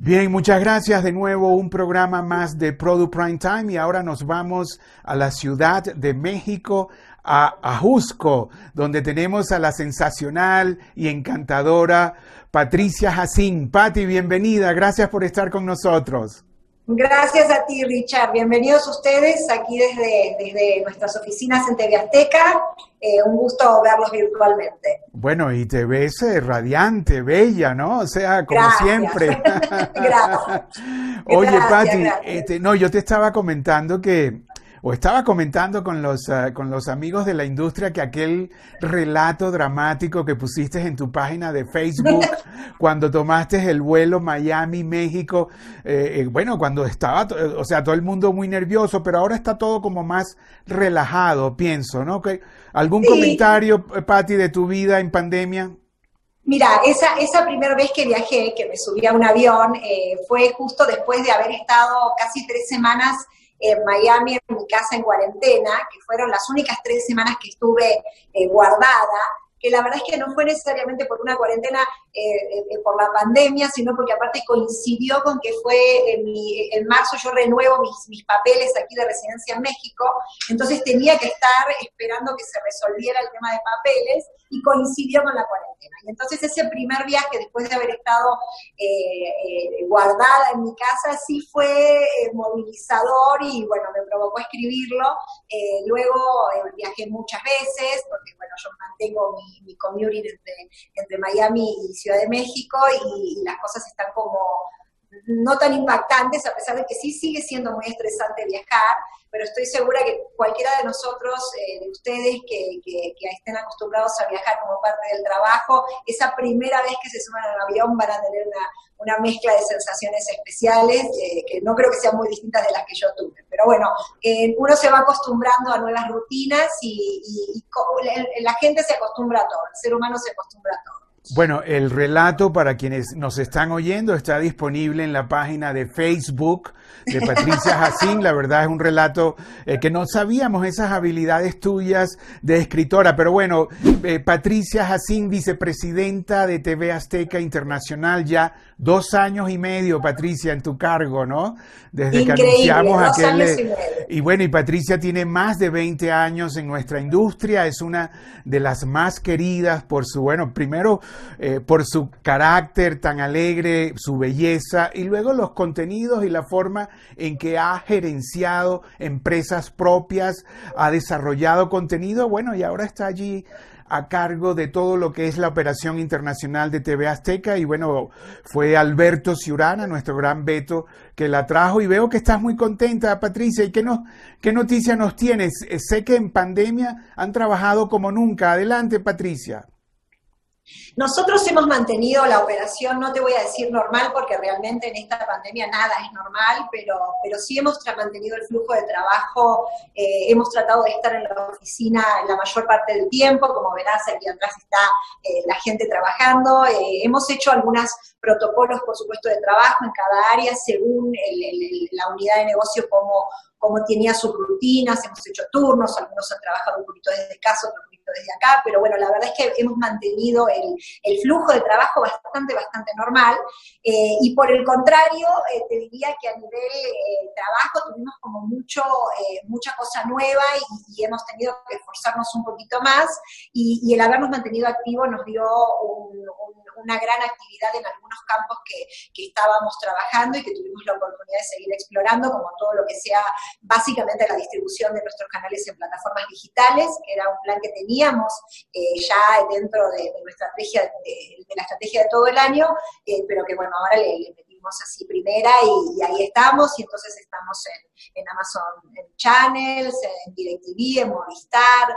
Bien, muchas gracias de nuevo. Un programa más de Product Prime Time y ahora nos vamos a la Ciudad de México, a Ajusco, donde tenemos a la sensacional y encantadora Patricia Jacín. Pati, bienvenida. Gracias por estar con nosotros. Gracias a ti, Richard. Bienvenidos ustedes aquí desde, desde nuestras oficinas en TV Azteca. Eh, un gusto verlos virtualmente. Bueno, y te ves eh, radiante, bella, ¿no? O sea, como siempre. gracias. Oye, Pati, este, no, yo te estaba comentando que o estaba comentando con los, ah, con los amigos de la industria que aquel relato dramático que pusiste en tu página de Facebook cuando tomaste el vuelo Miami-México, eh, eh, bueno, cuando estaba, o sea, todo el mundo muy nervioso, pero ahora está todo como más relajado, pienso, ¿no? ¿Algún comentario, eh, Patti, de tu vida en pandemia? Mira, esa, esa primera vez que viajé, que me subí a un avión, fue justo después de haber estado casi tres semanas en Miami, en mi casa en cuarentena, que fueron las únicas tres semanas que estuve eh, guardada, que la verdad es que no fue necesariamente por una cuarentena eh, eh, por la pandemia, sino porque aparte coincidió con que fue en, mi, en marzo yo renuevo mis, mis, papeles aquí de residencia en México, entonces tenía que estar esperando que se resolviera el tema de papeles y coincidió con la cuarentena. Y entonces ese primer viaje, después de haber estado eh, guardada en mi casa, sí fue movilizador y bueno, me provocó escribirlo. luego viajé muchas veces, porque bueno, yo mantengo mi, commuting entre, entre Miami y Ciudad de México y, las cosas están como no tan impactantes, a pesar de que sí sigue siendo muy estresante viajar, pero estoy segura que cualquiera de nosotros, eh, de ustedes que, estén acostumbrados a viajar como parte del trabajo, esa primera vez que se suban al avión van a tener una, mezcla de sensaciones especiales eh, que no creo que sean muy distintas de las que yo tuve. Pero bueno, eh, uno se va acostumbrando a nuevas rutinas y la gente se acostumbra a todo, el ser humano se acostumbra a todo. Bueno, el relato para quienes nos están oyendo está disponible en la página de Facebook de Patricia Jacín. La verdad es un relato eh, que no sabíamos esas habilidades tuyas de escritora. Pero bueno, eh, Patricia Jacín, vicepresidenta de TV Azteca Internacional, ya dos años y medio, Patricia, en tu cargo, ¿no? Desde que anunciamos aquel. Y, y bueno, y Patricia tiene más de 20 años en nuestra industria, es una de las más queridas por su, bueno, primero eh, por su carácter tan alegre, su belleza y luego los contenidos y la forma en que ha gerenciado empresas propias, ha desarrollado contenido, bueno, y ahora está allí a cargo de todo lo que es la operación internacional de TV Azteca y bueno, fue Alberto Ciurana, nuestro gran Beto, que la trajo y veo que estás muy contenta, Patricia. ¿Y qué, no, qué noticia nos tienes? Eh, sé que en pandemia han trabajado como nunca. Adelante, Patricia. Nosotros hemos mantenido la operación, no te voy a decir normal, porque realmente en esta pandemia nada es normal, pero, pero sí hemos mantenido el flujo de trabajo, eh, hemos tratado de estar en la oficina la mayor parte del tiempo, como verás, aquí atrás está eh, la gente trabajando, eh, hemos hecho algunos protocolos, por supuesto, de trabajo en cada área, según la unidad de negocio, como cómo tenía sus rutinas, hemos hecho turnos, algunos han trabajado un poquito desde casa, otros desde acá, pero bueno, la verdad es que hemos mantenido el, flujo de trabajo bastante, bastante normal. Eh, y por el contrario, eh, te diría que a nivel eh, trabajo tuvimos como mucho, mucha cosa nueva y, hemos tenido que esforzarnos un poquito más y, el habernos mantenido activos nos dio una gran actividad en algunos campos que, que, estábamos trabajando y que tuvimos la oportunidad de seguir explorando, como todo lo que sea básicamente la distribución de nuestros canales en plataformas digitales, que era un plan que tenía eh, ya dentro de, nuestra estrategia, de, la estrategia de todo el año, eh, pero que bueno, ahora le, metimos así primera y, ahí estamos, y entonces estamos en, en Amazon en Channels, en DirecTV, en Movistar,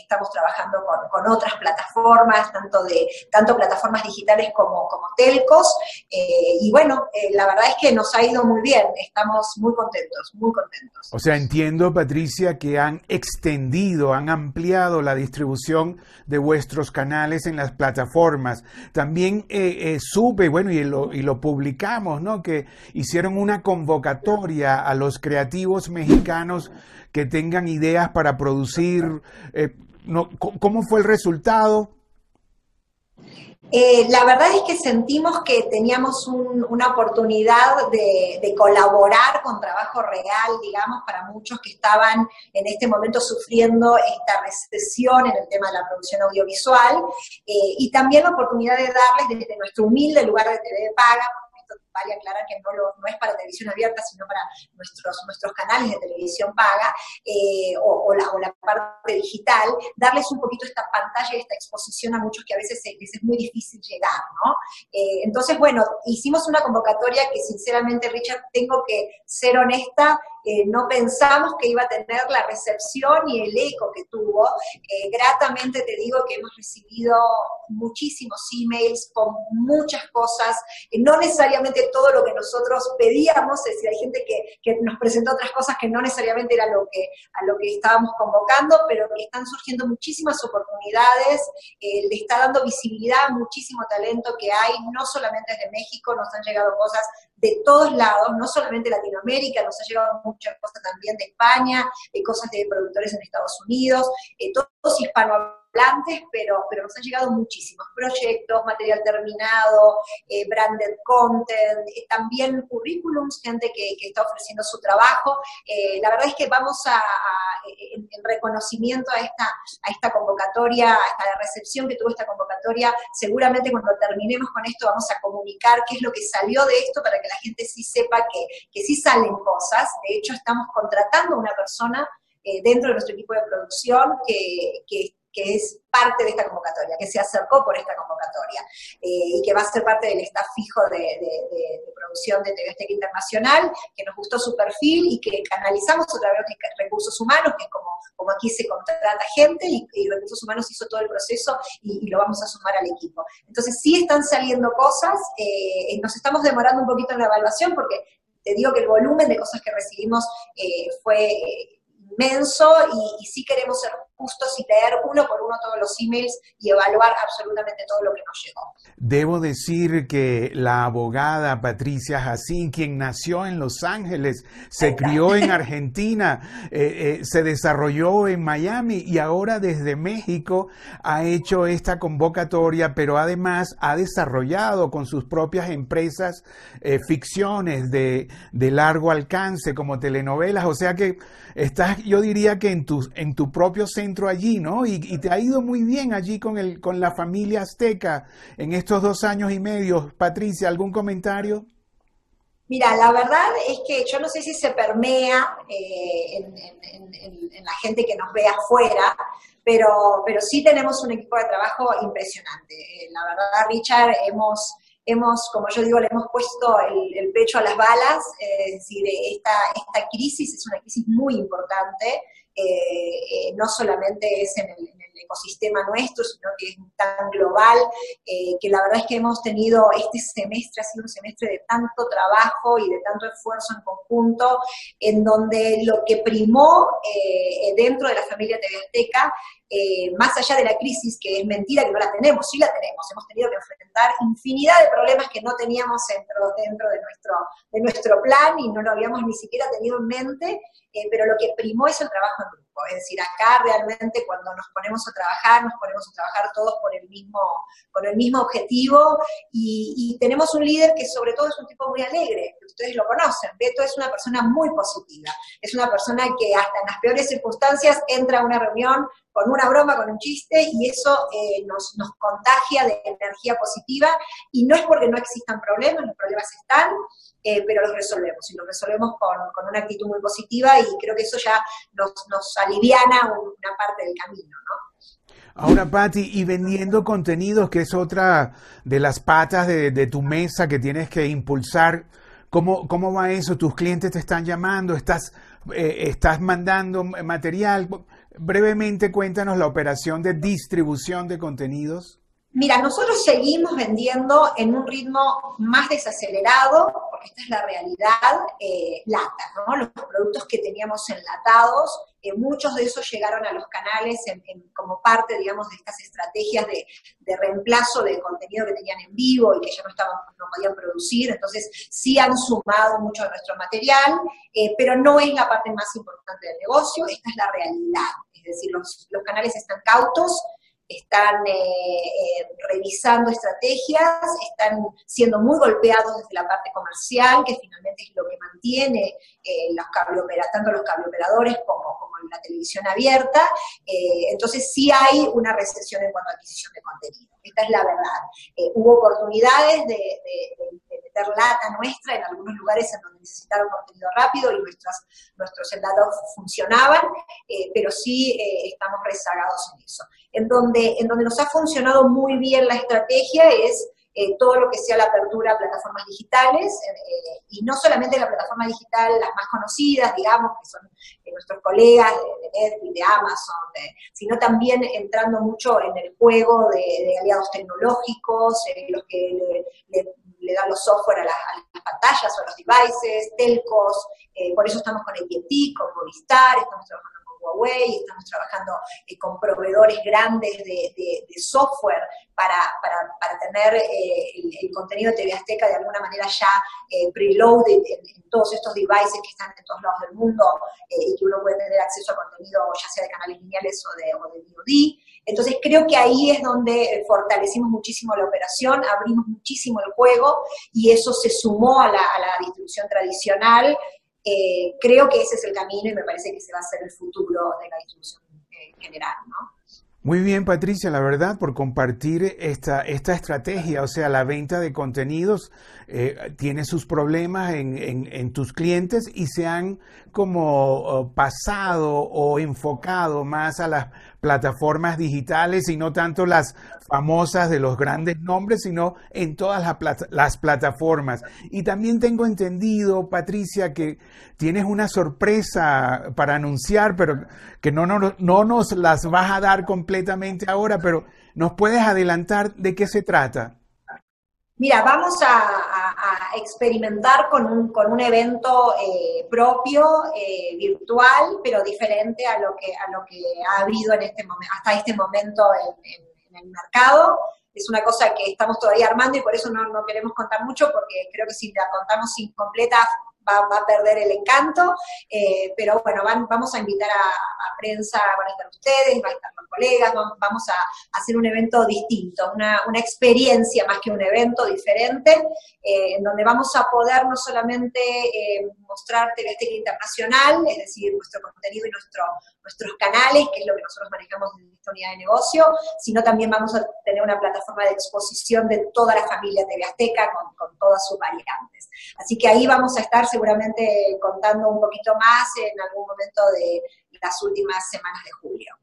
estamos trabajando con, otras plataformas, tanto de tanto plataformas digitales como, como telcos, eh, y bueno, eh, la verdad es que nos ha ido muy bien, estamos muy contentos, muy contentos. O sea, entiendo, Patricia, que han extendido, han ampliado la distribución de vuestros canales en las plataformas. También eh, supe, bueno, y lo, y lo publicamos, ¿no? Que hicieron una convocatoria a los creativos mexicanos que tengan ideas para producir. Eh, ¿Cómo fue el resultado? Eh, la verdad es que sentimos que teníamos una oportunidad de, colaborar con trabajo real, digamos, para muchos que estaban en este momento sufriendo esta recesión en el tema de la producción audiovisual, eh, y también la oportunidad de darles desde nuestro humilde lugar de TV Paga, vale aclarar que no, no es para televisión abierta, sino para nuestros, canales de televisión paga eh, o, la, parte digital, darles un poquito esta pantalla y esta exposición a muchos que a veces es, es muy difícil llegar, ¿no? Eh, entonces, bueno, hicimos una convocatoria que sinceramente, Richard, tengo que ser honesta, eh, no pensamos que iba a tener la recepción y el eco que tuvo. Eh, gratamente te digo que hemos recibido muchísimos emails con muchas cosas, eh, no necesariamente todo lo que nosotros pedíamos, es decir, hay gente que, nos presentó otras cosas que no necesariamente era lo que, a lo que estábamos convocando, pero que están surgiendo muchísimas oportunidades, le está dando visibilidad a muchísimo talento que hay, no solamente desde México, nos han llegado cosas de todos lados, no solamente Latinoamérica, nos ha llegado muchas cosas también de España, de cosas de productores en Estados Unidos, eh, todos hispanohablantes, pero, pero nos han llegado muchísimos proyectos, material terminado, eh, branded content, eh, también currículums, gente que, está ofreciendo su trabajo. la verdad es que vamos a, en, reconocimiento a esta, a esta convocatoria, a la recepción que tuvo esta convocatoria, seguramente cuando terminemos con esto vamos a comunicar qué es lo que salió de esto para que la gente sí sepa que, que sí salen cosas. De hecho, estamos contratando a una persona eh, dentro de nuestro equipo de producción que, que que es parte de esta convocatoria, que se acercó por esta convocatoria eh, y que va a ser parte del staff fijo de, producción de TV Azteca Internacional, que nos gustó su perfil y que canalizamos otra vez recursos humanos, que es como, como aquí se contrata gente y, recursos humanos hizo todo el proceso y, lo vamos a sumar al equipo. Entonces sí están saliendo cosas, eh, nos estamos demorando un poquito en la evaluación porque te digo que el volumen de cosas que recibimos eh, fue inmenso y, y sí queremos ser justo y leer uno por uno todos los emails y evaluar absolutamente todo lo que nos llegó. Debo decir que la abogada Patricia Jacín, quien nació en Los Ángeles, se crió en Argentina, eh, eh, se desarrolló en Miami y ahora desde México ha hecho esta convocatoria, pero además ha desarrollado con sus propias empresas eh, ficciones de, de, largo alcance como telenovelas. O sea que estás, yo diría que en tu, en tu propio centro allí, ¿no? Y, te ha ido muy bien allí con, el, con la familia azteca en estos dos años y medio. Patricia, ¿algún comentario? Mira, la verdad es que yo no sé si se permea eh, en, la gente que nos ve afuera, pero, pero sí tenemos un equipo de trabajo impresionante. Eh, la verdad, Richard, hemos, hemos, como yo digo, le hemos puesto el, pecho a las balas, eh, es decir, esta, esta crisis es una crisis muy importante, eh, no solamente es en el, ecosistema nuestro, sino que es tan global, eh, que la verdad es que hemos tenido este semestre, ha sido un semestre de tanto trabajo y de tanto esfuerzo en conjunto, en donde lo que primó eh, dentro de la familia TV Azteca, más allá de la crisis, que es mentira que no la tenemos, sí la tenemos, hemos tenido que enfrentar infinidad de problemas que no teníamos dentro, dentro de, nuestro, de nuestro plan y no lo habíamos ni siquiera tenido en mente, pero lo que primó es el trabajo en grupo. Es decir, acá realmente cuando nos ponemos a trabajar, nos ponemos a trabajar todos por el mismo, por el mismo objetivo y, tenemos un líder que sobre todo es un tipo muy alegre, ustedes lo conocen. Beto es una persona muy positiva, es una persona que hasta en las peores circunstancias entra a una reunión con una broma, con un chiste, y eso eh, nos, contagia de energía positiva, y no es porque no existan problemas, los problemas están, eh, pero los resolvemos, y los resolvemos con, una actitud muy positiva, y creo que eso ya nos, nos aliviana una parte del camino, ¿no? Ahora, Patti, y vendiendo contenidos, que es otra de las patas de tu mesa que tienes que impulsar, ¿cómo, ¿cómo va eso? ¿Tus clientes te están llamando? ¿Estás, eh, estás mandando material? Brevemente cuéntanos la operación de distribución de contenidos. Mira, nosotros seguimos vendiendo en un ritmo más desacelerado, porque esta es la realidad, eh, lata, ¿no? Los productos que teníamos enlatados, eh, muchos de esos llegaron a los canales como parte, digamos, de estas estrategias de, reemplazo de contenido que tenían en vivo y que ya no, estaban, no podían producir, entonces sí han sumado mucho de nuestro material, eh, pero no es la parte más importante del negocio, esta es la realidad, es decir, los, los canales están cautos, están eh, revisando estrategias, están siendo muy golpeados desde la parte comercial, que finalmente es lo que mantiene los tanto los cableoperadores como, como la televisión abierta. entonces sí hay una recesión en cuanto a adquisición de contenido. Esta es la verdad. hubo oportunidades de, meter nuestra en algunos lugares en donde necesitaron contenido rápido y nuestras, nuestros datos funcionaban, pero sí estamos rezagados en eso. En donde, en donde nos ha funcionado muy bien la estrategia es eh, todo lo que sea la apertura a plataformas digitales, eh, y no solamente la plataforma digital, las más conocidas, digamos, que son eh, nuestros colegas de, Netflix, de Amazon, sino también entrando mucho en el juego de, aliados tecnológicos, los que le, dan los software a, las pantallas o a los devices, telcos, por eso estamos con AT&T, con Movistar, estamos trabajando Huawei, estamos trabajando eh, con proveedores grandes de, software para, tener eh, el, contenido de TV Azteca de alguna manera ya eh, preloaded en, todos estos devices que están en todos lados del mundo y que uno puede tener acceso a contenido ya sea de canales lineales o de, o de VOD. Entonces creo que ahí es donde fortalecimos muchísimo la operación, abrimos muchísimo el juego y eso se sumó a la, a la distribución tradicional eh, creo que ese es el camino y me parece que ese va a ser el futuro de la distribución eh, general, ¿no? Muy bien, Patricia, la verdad, por compartir esta, esta estrategia, o sea, la venta de contenidos eh, tiene sus problemas en, en, tus clientes y se han como oh, pasado o enfocado más a las plataformas digitales y no tanto las famosas de los grandes nombres, sino en todas las, plataformas. Y también tengo entendido, Patricia, que tienes una sorpresa para anunciar, pero que no, no, no nos las vas a dar completamente ahora, pero nos puedes adelantar de qué se trata. Mira, vamos a, experimentar con un, con un evento eh, propio, eh, virtual, pero diferente a lo que a lo que ha habido en este hasta este momento en, el mercado. Es una cosa que estamos todavía armando y por eso no, no queremos contar mucho, porque creo que si la contamos incompleta va, a perder el encanto, eh, pero bueno, vamos a invitar a, prensa, van a estar ustedes, van a estar los colegas, vamos, a, hacer un evento distinto, una, experiencia más que un evento diferente, eh, en donde vamos a poder no solamente eh, mostrar TV Internacional, es decir, nuestro contenido y nuestro, nuestros canales, que es lo que nosotros manejamos en esta unidad de negocio, sino también vamos a tener una plataforma de exposición de toda la familia TV Azteca con, con todas sus variantes. Así que ahí vamos a estar seguramente contando un poquito más en algún momento de las últimas semanas de julio.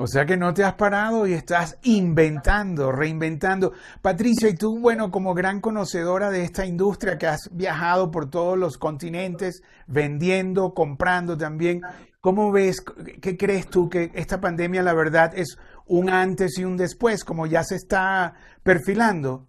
O sea que no te has parado y estás inventando, reinventando. Patricia, y tú, bueno, como gran conocedora de esta industria que has viajado por todos los continentes, vendiendo, comprando también, ¿cómo ves, qué crees tú que esta pandemia, la verdad, es un antes y un después, como ya se está perfilando?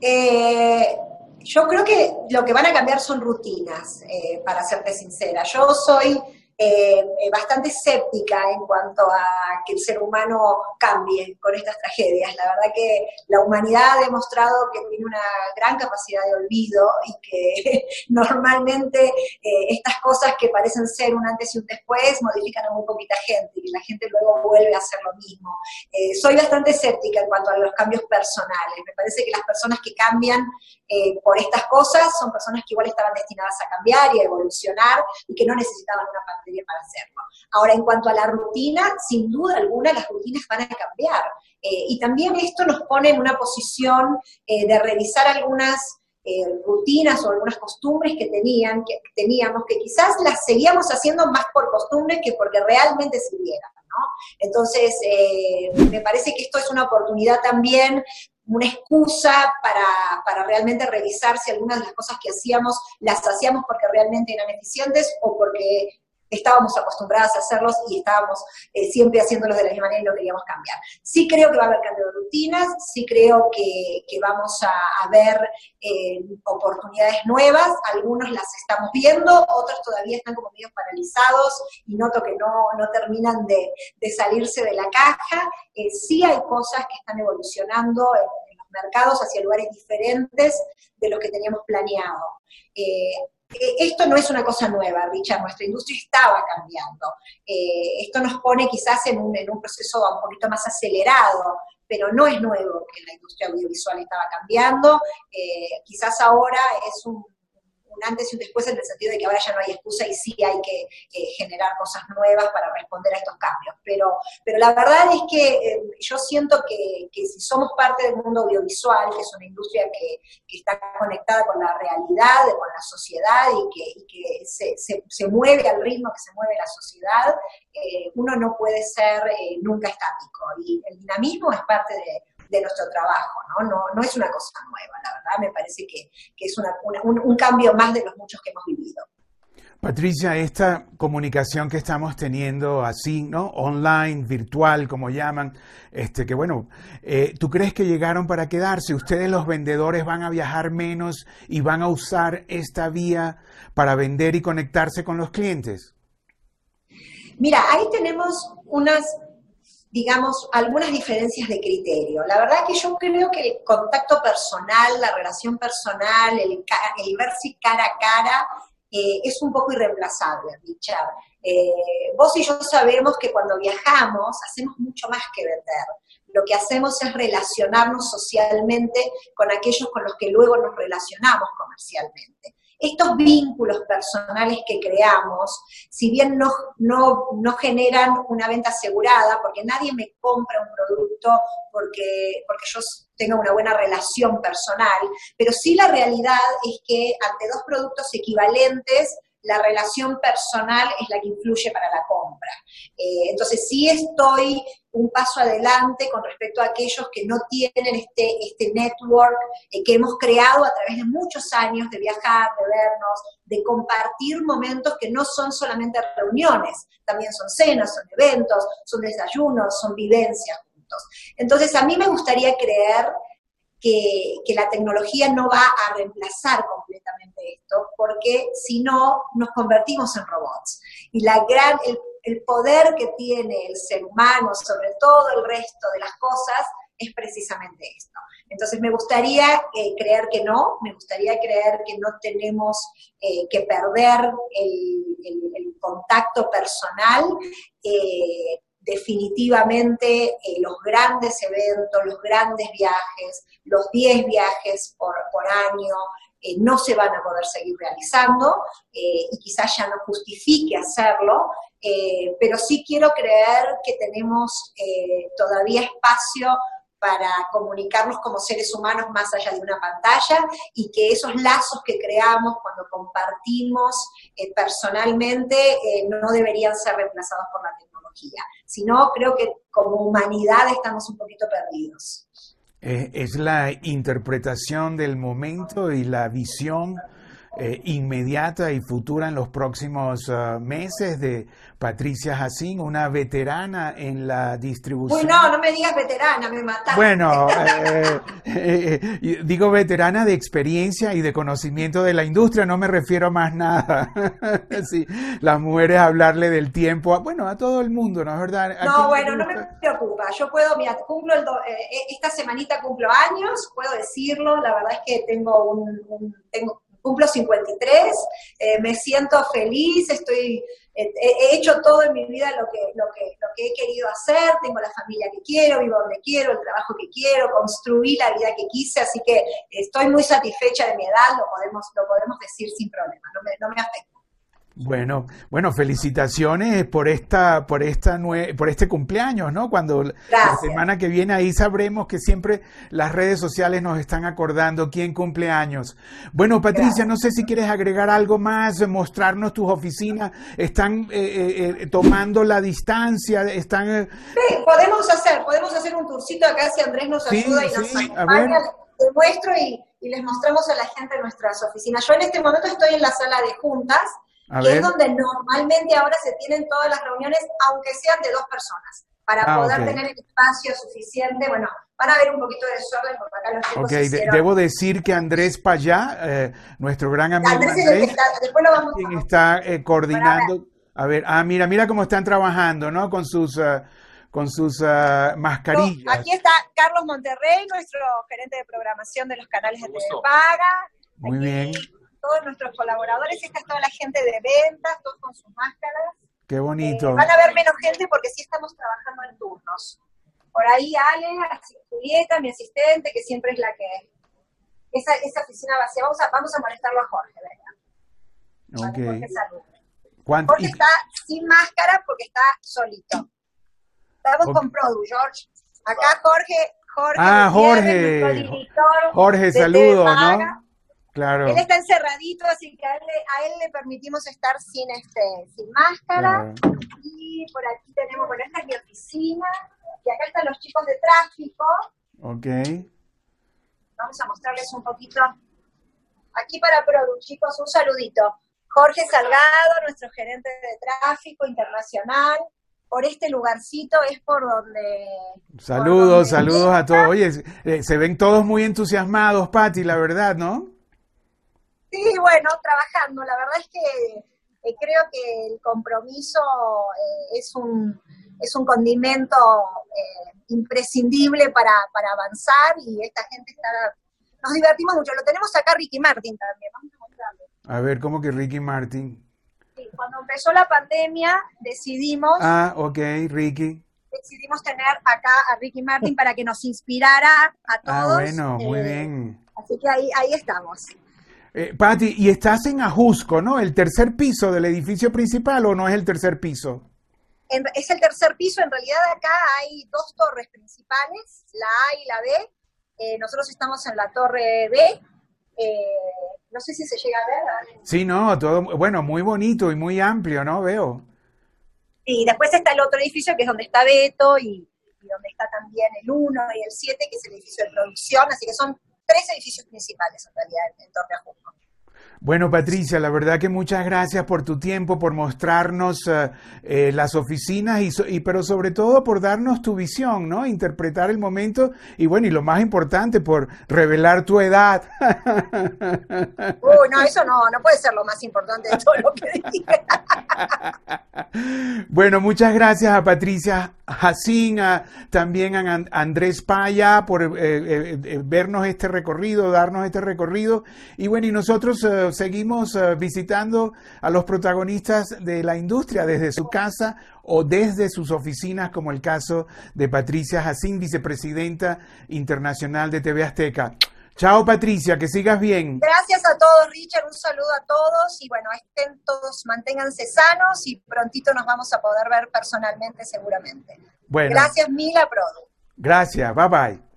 Eh, yo creo que lo que van a cambiar son rutinas, eh, para serte sincera. Yo soy eh, eh, bastante escéptica en cuanto a que el ser humano cambie con estas tragedias. La verdad que la humanidad ha demostrado que tiene una gran capacidad de olvido y que normalmente eh, estas cosas que parecen ser un antes y un después modifican a muy poquita gente y la gente luego vuelve a hacer lo mismo. soy bastante escéptica en cuanto a los cambios personales. Me parece que las personas que cambian por estas cosas son personas que igual estaban destinadas a cambiar y a evolucionar y que no necesitaban una pandemia para hacerlo. Ahora, en cuanto a la rutina, sin duda alguna las rutinas van a cambiar. Eh, y también esto nos pone en una posición eh, de revisar algunas eh, rutinas o algunas costumbres que, tenían, que teníamos, que quizás las seguíamos haciendo más por costumbre que porque realmente sirvieran. ¿no? Entonces, me parece que esto es una oportunidad también una excusa para, para, realmente revisar si algunas de las cosas que hacíamos las hacíamos porque realmente eran eficientes o porque estábamos acostumbradas a hacerlos y estábamos eh, siempre haciéndolos de la misma manera y no queríamos cambiar. Sí creo que va a haber cambio de rutinas, sí creo que, vamos a, ver eh, oportunidades nuevas, algunos las estamos viendo, otros todavía están como medio paralizados y noto que no, no terminan de, salirse de la caja. Eh, sí hay cosas que están evolucionando en, los mercados hacia lugares diferentes de los que teníamos planeado eh, esto no es una cosa nueva, Richard, nuestra industria estaba cambiando. Eh, esto nos pone quizás en un, en un proceso un poquito más acelerado, pero no es nuevo que la industria audiovisual estaba cambiando. Eh, quizás ahora es un un antes y un después en el sentido de que ahora ya no hay excusa y sí hay que eh, generar cosas nuevas para responder a estos cambios. Pero, pero la verdad es que eh, yo siento que, si somos parte del mundo audiovisual, que es una industria que, está conectada con la realidad, con la sociedad y que, se, mueve al ritmo que se mueve la sociedad, eh, uno no puede ser nunca estático. Y el dinamismo es parte de de nuestro trabajo, ¿no? No, no es una cosa nueva, la verdad, me parece que, es un, cambio más de los muchos que hemos vivido. Patricia, esta comunicación que estamos teniendo así, ¿no? Online, virtual, como llaman, este, que bueno, eh, ¿tú crees que llegaron para quedarse? ¿Ustedes los vendedores van a viajar menos y van a usar esta vía para vender y conectarse con los clientes? Mira, ahí tenemos unas digamos, algunas diferencias de criterio. La verdad que yo creo que el contacto personal, la relación personal, el, verse cara a cara, eh, es un poco irreemplazable, Richard. Eh, vos y yo sabemos que cuando viajamos hacemos mucho más que vender. Lo que hacemos es relacionarnos socialmente con aquellos con los que luego nos relacionamos comercialmente estos vínculos personales que creamos, si bien no, no, generan una venta asegurada, porque nadie me compra un producto porque, porque yo tenga una buena relación personal, pero sí la realidad es que ante dos productos equivalentes, la relación personal es la que influye para la compra. Eh, entonces, sí estoy un paso adelante con respecto a aquellos que no tienen este, este network eh, que hemos creado a través de muchos años de viajar, de vernos, de compartir momentos que no son solamente reuniones, también son cenas, son eventos, son desayunos, son vivencias juntos. Entonces, a mí me gustaría creer que, que, la tecnología no va a reemplazar completamente porque si no, nos convertimos en robots. Y la gran, el poder que tiene el ser humano sobre todo el resto de las cosas es precisamente esto. Entonces me gustaría eh, creer que no, me gustaría creer que no tenemos eh, que perder el, contacto personal. Eh, definitivamente los grandes eventos, los grandes viajes, los 10 viajes por año, no se van a poder seguir realizando y quizás ya no justifique hacerlo, eh, pero sí quiero creer que tenemos eh, todavía espacio para comunicarnos como seres humanos más allá de una pantalla y que esos lazos que creamos cuando compartimos eh, personalmente no deberían ser reemplazados por la tecnología, sino creo que como humanidad estamos un poquito perdidos. Es la interpretación del momento y la visión eh, inmediata y futura en los próximos uh, meses de Patricia Jacín, una veterana en la distribución. Uy, no, no me digas veterana, me mataste. Bueno, eh, eh, digo veterana de experiencia y de conocimiento de la industria, no me refiero a más nada. sí, las mujeres hablarle del tiempo, bueno, a todo el mundo, ¿no es verdad? No, bueno, no me preocupa. Yo puedo, mira, cumplo el esta semanita cumplo años, puedo decirlo, la verdad es que tengo un tengo cumplo 53, eh, me siento feliz, estoy, eh, he hecho todo en mi vida lo que, lo, que, lo que he querido hacer, tengo la familia que quiero, vivo donde quiero, el trabajo que quiero, construí la vida que quise, así que estoy muy satisfecha de mi edad, lo podemos, lo podemos decir sin problema, no me, no me afecta. Bueno, bueno, felicitaciones por esta, por esta por este cumpleaños, ¿no? Cuando la semana que viene ahí sabremos que siempre las redes sociales nos están acordando quién cumple años. Bueno, Patricia, no sé si quieres agregar algo más, mostrarnos tus oficinas, están eh, eh, eh, tomando la distancia, están. Sí, podemos hacer, podemos hacer un tourcito acá si Andrés nos ayuda y nos acompaña. Te muestro y, y les mostramos a la gente nuestras oficinas. Yo en este momento estoy en la sala de juntas que es donde normalmente ahora se tienen todas las reuniones, aunque sean de dos personas, para ah, poder tener el espacio suficiente. Bueno, van a ver un poquito de desorden porque acá los chicos Ok, debo decir que Andrés Payá, eh, nuestro gran amigo Andrés, Andrés está, después lo vamos quien está eh, coordinando. A ver, ah, mira, mira cómo están trabajando, ¿no? Con sus... Uh, con sus uh, mascarillas. aquí está Carlos Monterrey, nuestro gerente de programación de los canales de Telepaga. Muy bien todos nuestros colaboradores. Esta es toda la gente de ventas, todos con sus máscaras. Qué bonito. Eh, van a ver menos gente porque sí estamos trabajando en turnos. Por ahí Ale, Julieta, mi asistente, que siempre es la que... Esa, esa oficina vacía. Vamos a, vamos a molestarlo a Jorge, ¿verdad? Ok. Jorge, Jorge está sin máscara porque está solito. Estamos con Produ, George. Acá Jorge, Jorge. Ah, Jorge. Jorge, saludos, ¿no? Claro. Él está encerradito, así que a él, le permitimos estar sin este, sin máscara. Y por aquí tenemos, bueno, esta es mi oficina. Y acá están los chicos de tráfico. Ok. Vamos a mostrarles un poquito. Aquí para Produ, chicos, un saludito. Jorge Salgado, nuestro gerente de tráfico internacional por este lugarcito es por donde... Saludos, saludos a todos. Oye, eh, se ven todos muy entusiasmados, Patti, la verdad, ¿no? Sí, bueno, trabajando. La verdad es que eh, creo que el compromiso eh, es, un, es un condimento imprescindible para, para avanzar y esta gente está... Nos divertimos mucho. Lo tenemos acá Ricky Martin también. Vamos a mostrarlo. A ver, ¿cómo que Ricky Martin? cuando empezó la pandemia decidimos... Ah, ok, Ricky. Decidimos tener acá a Ricky Martin para que nos inspirara a ah, todos. Ah, bueno, muy eh, bien. Así que ahí, ahí estamos. Eh, Patti, y estás en Ajusco, ¿no? ¿El tercer piso del edificio principal o no es el tercer piso? es el tercer piso, en realidad acá hay dos torres principales, la A y la B. Eh, nosotros estamos en la torre B, eh, no sé si se llega a ver. Sí, no, todo, bueno, muy bonito y muy amplio, ¿no? Veo. Y después está el otro edificio que es donde está Beto y, donde está también el 1 y el 7, que es el edificio de producción, así que son tres edificios principales en realidad en Ajusco. Bueno, Patricia, la verdad que muchas gracias por tu tiempo, por mostrarnos eh, eh, las oficinas y, pero sobre todo por darnos tu visión, ¿no? Interpretar el momento y bueno, y lo más importante, por revelar tu edad. Uy, no, eso no, no puede ser lo más importante de todo lo que dije. bueno, muchas gracias a Patricia Jacín, también a Andrés Paya por eh, vernos este recorrido, darnos este recorrido. Y bueno, y nosotros seguimos eh, visitando a los protagonistas de la industria desde su casa o desde sus oficinas, como el caso de Patricia Jacín, vicepresidenta internacional de TV Azteca. Chao Patricia, que sigas bien. Gracias a todos, Richard, un saludo a todos y bueno, estén todos, manténganse sanos y prontito nos vamos a poder ver personalmente seguramente. Bueno. Gracias Mila Produ. Gracias, bye bye.